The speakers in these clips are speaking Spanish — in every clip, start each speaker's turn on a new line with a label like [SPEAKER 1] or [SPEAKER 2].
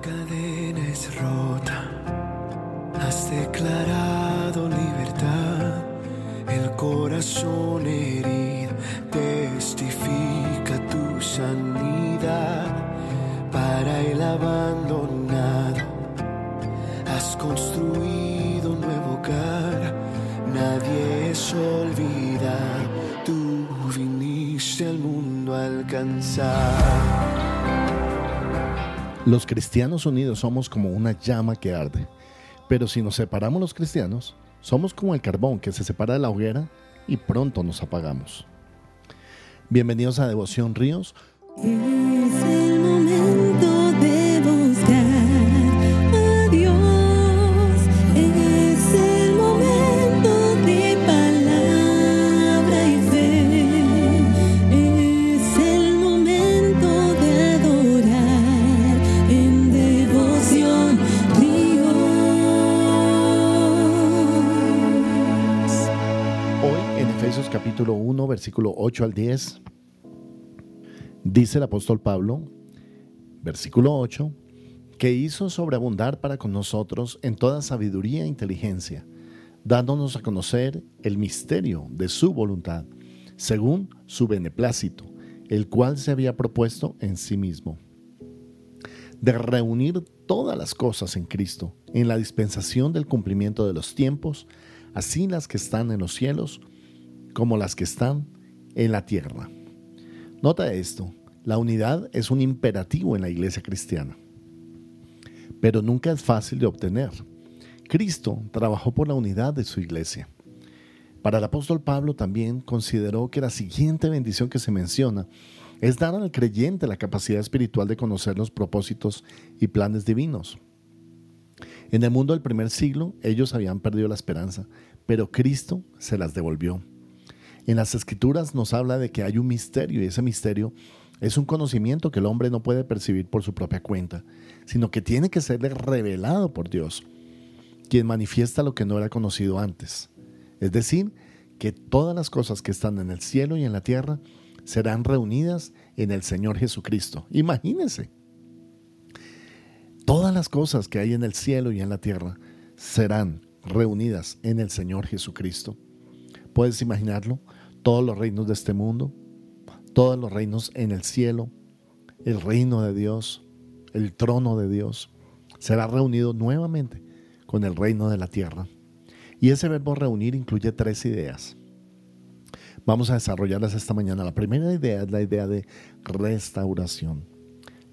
[SPEAKER 1] cadena es rota, has declarado libertad, el corazón herido testifica tu sanidad para el abandonado. Has construido un nuevo hogar, nadie es olvidado, tú viniste al mundo a alcanzar.
[SPEAKER 2] Los cristianos unidos somos como una llama que arde, pero si nos separamos los cristianos, somos como el carbón que se separa de la hoguera y pronto nos apagamos. Bienvenidos a Devoción Ríos. Capítulo 1, versículo 8 al 10, dice el apóstol Pablo, versículo 8, que hizo sobreabundar para con nosotros en toda sabiduría e inteligencia, dándonos a conocer el misterio de su voluntad, según su beneplácito, el cual se había propuesto en sí mismo, de reunir todas las cosas en Cristo, en la dispensación del cumplimiento de los tiempos, así las que están en los cielos como las que están en la tierra. Nota esto, la unidad es un imperativo en la iglesia cristiana, pero nunca es fácil de obtener. Cristo trabajó por la unidad de su iglesia. Para el apóstol Pablo también consideró que la siguiente bendición que se menciona es dar al creyente la capacidad espiritual de conocer los propósitos y planes divinos. En el mundo del primer siglo ellos habían perdido la esperanza, pero Cristo se las devolvió. En las escrituras nos habla de que hay un misterio y ese misterio es un conocimiento que el hombre no puede percibir por su propia cuenta, sino que tiene que ser revelado por Dios, quien manifiesta lo que no era conocido antes. Es decir, que todas las cosas que están en el cielo y en la tierra serán reunidas en el Señor Jesucristo. Imagínense. Todas las cosas que hay en el cielo y en la tierra serán reunidas en el Señor Jesucristo. ¿Puedes imaginarlo? Todos los reinos de este mundo, todos los reinos en el cielo, el reino de Dios, el trono de Dios, será reunido nuevamente con el reino de la tierra. Y ese verbo reunir incluye tres ideas. Vamos a desarrollarlas esta mañana. La primera idea es la idea de restauración.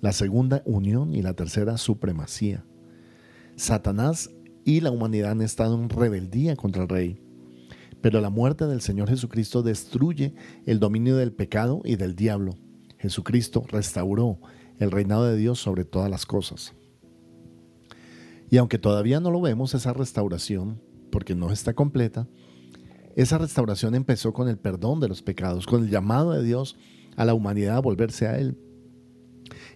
[SPEAKER 2] La segunda, unión. Y la tercera, supremacía. Satanás y la humanidad han estado en rebeldía contra el rey. Pero la muerte del Señor Jesucristo destruye el dominio del pecado y del diablo. Jesucristo restauró el reinado de Dios sobre todas las cosas. Y aunque todavía no lo vemos, esa restauración, porque no está completa, esa restauración empezó con el perdón de los pecados, con el llamado de Dios a la humanidad a volverse a Él.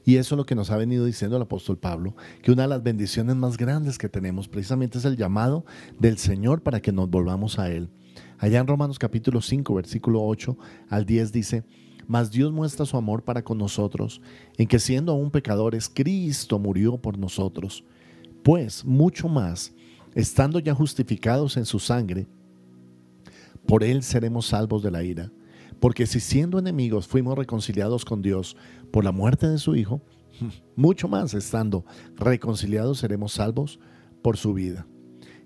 [SPEAKER 2] Y eso es lo que nos ha venido diciendo el apóstol Pablo, que una de las bendiciones más grandes que tenemos precisamente es el llamado del Señor para que nos volvamos a Él. Allá en Romanos capítulo 5, versículo 8 al 10 dice, mas Dios muestra su amor para con nosotros, en que siendo aún pecadores, Cristo murió por nosotros. Pues mucho más, estando ya justificados en su sangre, por él seremos salvos de la ira. Porque si siendo enemigos fuimos reconciliados con Dios por la muerte de su Hijo, mucho más estando reconciliados seremos salvos por su vida.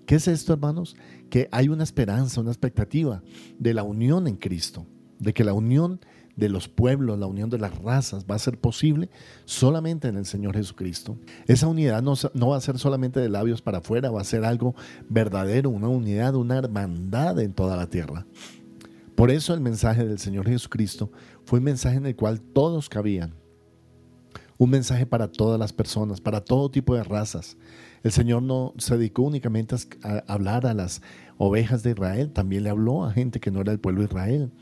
[SPEAKER 2] ¿Qué es esto, hermanos? Que hay una esperanza, una expectativa de la unión en Cristo, de que la unión de los pueblos, la unión de las razas va a ser posible solamente en el Señor Jesucristo. Esa unidad no, no, va a ser solamente de labios para afuera, va a ser algo verdadero, una unidad, una hermandad en toda la tierra. Por eso el mensaje del Señor Jesucristo fue un mensaje en el cual todos cabían. Un mensaje para todas las personas, para todo tipo de razas. El Señor no se dedicó únicamente a hablar a las ovejas de Israel, también le habló a gente que no era el pueblo de Israel.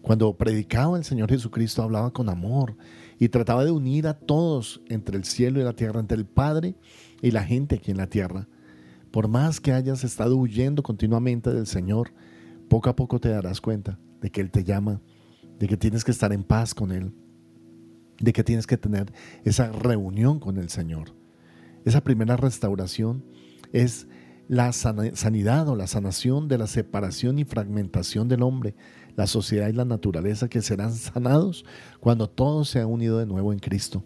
[SPEAKER 2] Cuando predicaba el Señor Jesucristo hablaba con amor y trataba de unir a todos entre el cielo y la tierra, entre el Padre y la gente aquí en la tierra. Por más que hayas estado huyendo continuamente del Señor, poco a poco te darás cuenta de que Él te llama, de que tienes que estar en paz con Él, de que tienes que tener esa reunión con el Señor. Esa primera restauración es la sanidad o la sanación de la separación y fragmentación del hombre, la sociedad y la naturaleza que serán sanados cuando todo se ha unido de nuevo en Cristo.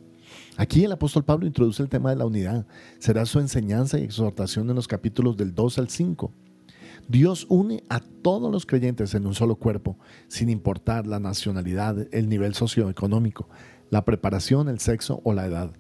[SPEAKER 2] Aquí el apóstol Pablo introduce el tema de la unidad. Será su enseñanza y exhortación en los capítulos del 2 al 5. Dios une a todos los creyentes en un solo cuerpo, sin importar la nacionalidad, el nivel socioeconómico, la preparación, el sexo o la edad.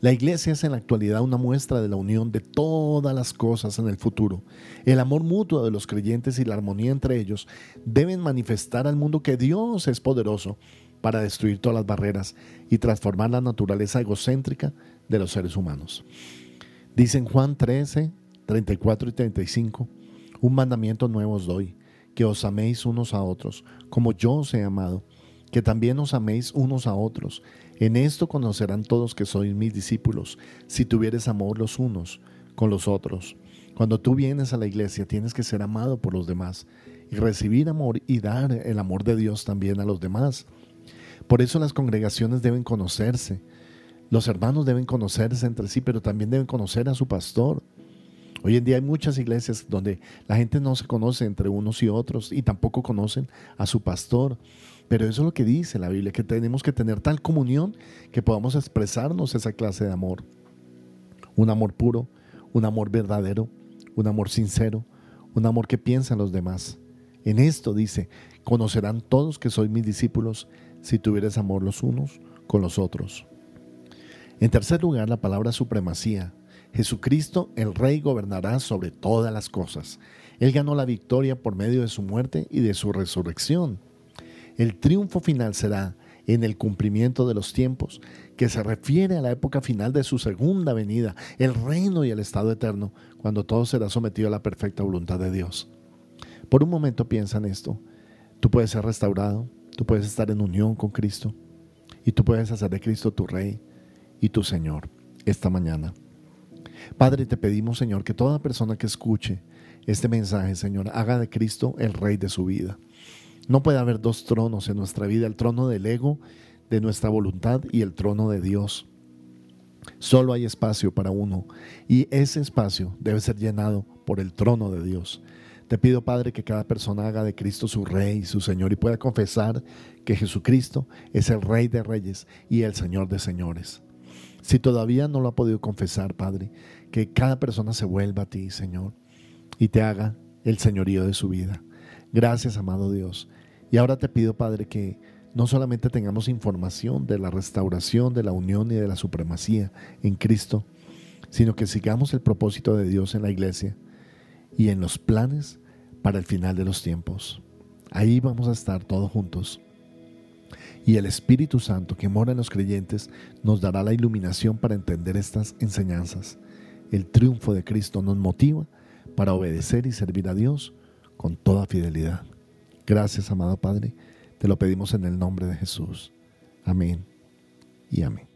[SPEAKER 2] La iglesia es en la actualidad una muestra de la unión de todas las cosas en el futuro. El amor mutuo de los creyentes y la armonía entre ellos deben manifestar al mundo que Dios es poderoso para destruir todas las barreras y transformar la naturaleza egocéntrica de los seres humanos. Dice en Juan 13, 34 y 35, un mandamiento nuevo os doy, que os améis unos a otros, como yo os he amado, que también os améis unos a otros. En esto conocerán todos que sois mis discípulos, si tuvieres amor los unos con los otros. Cuando tú vienes a la iglesia tienes que ser amado por los demás y recibir amor y dar el amor de Dios también a los demás. Por eso las congregaciones deben conocerse. Los hermanos deben conocerse entre sí, pero también deben conocer a su pastor. Hoy en día hay muchas iglesias donde la gente no se conoce entre unos y otros y tampoco conocen a su pastor. Pero eso es lo que dice la Biblia, que tenemos que tener tal comunión que podamos expresarnos esa clase de amor. Un amor puro, un amor verdadero, un amor sincero, un amor que piensa en los demás. En esto dice, conocerán todos que sois mis discípulos si tuvieres amor los unos con los otros. En tercer lugar, la palabra supremacía. Jesucristo, el Rey, gobernará sobre todas las cosas. Él ganó la victoria por medio de su muerte y de su resurrección. El triunfo final será en el cumplimiento de los tiempos, que se refiere a la época final de su segunda venida, el reino y el estado eterno, cuando todo será sometido a la perfecta voluntad de Dios. Por un momento piensa en esto. Tú puedes ser restaurado, tú puedes estar en unión con Cristo y tú puedes hacer de Cristo tu Rey y tu Señor esta mañana. Padre, te pedimos, Señor, que toda persona que escuche este mensaje, Señor, haga de Cristo el Rey de su vida. No puede haber dos tronos en nuestra vida, el trono del ego, de nuestra voluntad y el trono de Dios. Solo hay espacio para uno y ese espacio debe ser llenado por el trono de Dios. Te pido, Padre, que cada persona haga de Cristo su Rey, su Señor, y pueda confesar que Jesucristo es el Rey de Reyes y el Señor de Señores. Si todavía no lo ha podido confesar, Padre, que cada persona se vuelva a ti, Señor, y te haga el señorío de su vida. Gracias, amado Dios. Y ahora te pido, Padre, que no solamente tengamos información de la restauración, de la unión y de la supremacía en Cristo, sino que sigamos el propósito de Dios en la iglesia y en los planes para el final de los tiempos. Ahí vamos a estar todos juntos. Y el Espíritu Santo que mora en los creyentes nos dará la iluminación para entender estas enseñanzas. El triunfo de Cristo nos motiva para obedecer y servir a Dios con toda fidelidad. Gracias, amado Padre. Te lo pedimos en el nombre de Jesús. Amén y amén.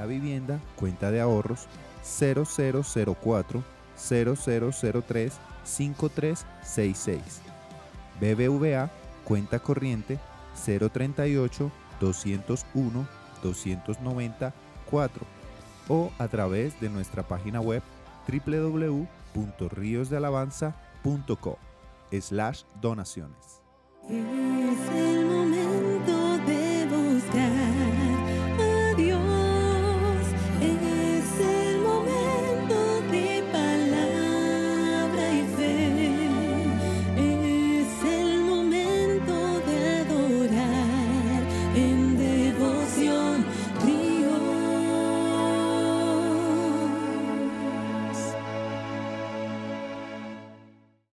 [SPEAKER 3] Da Vivienda, cuenta de ahorros 0004 0003 5366. BBVA, cuenta corriente 038 201 294 o a través de nuestra página web www.riosdealabanza.co slash donaciones.
[SPEAKER 4] Es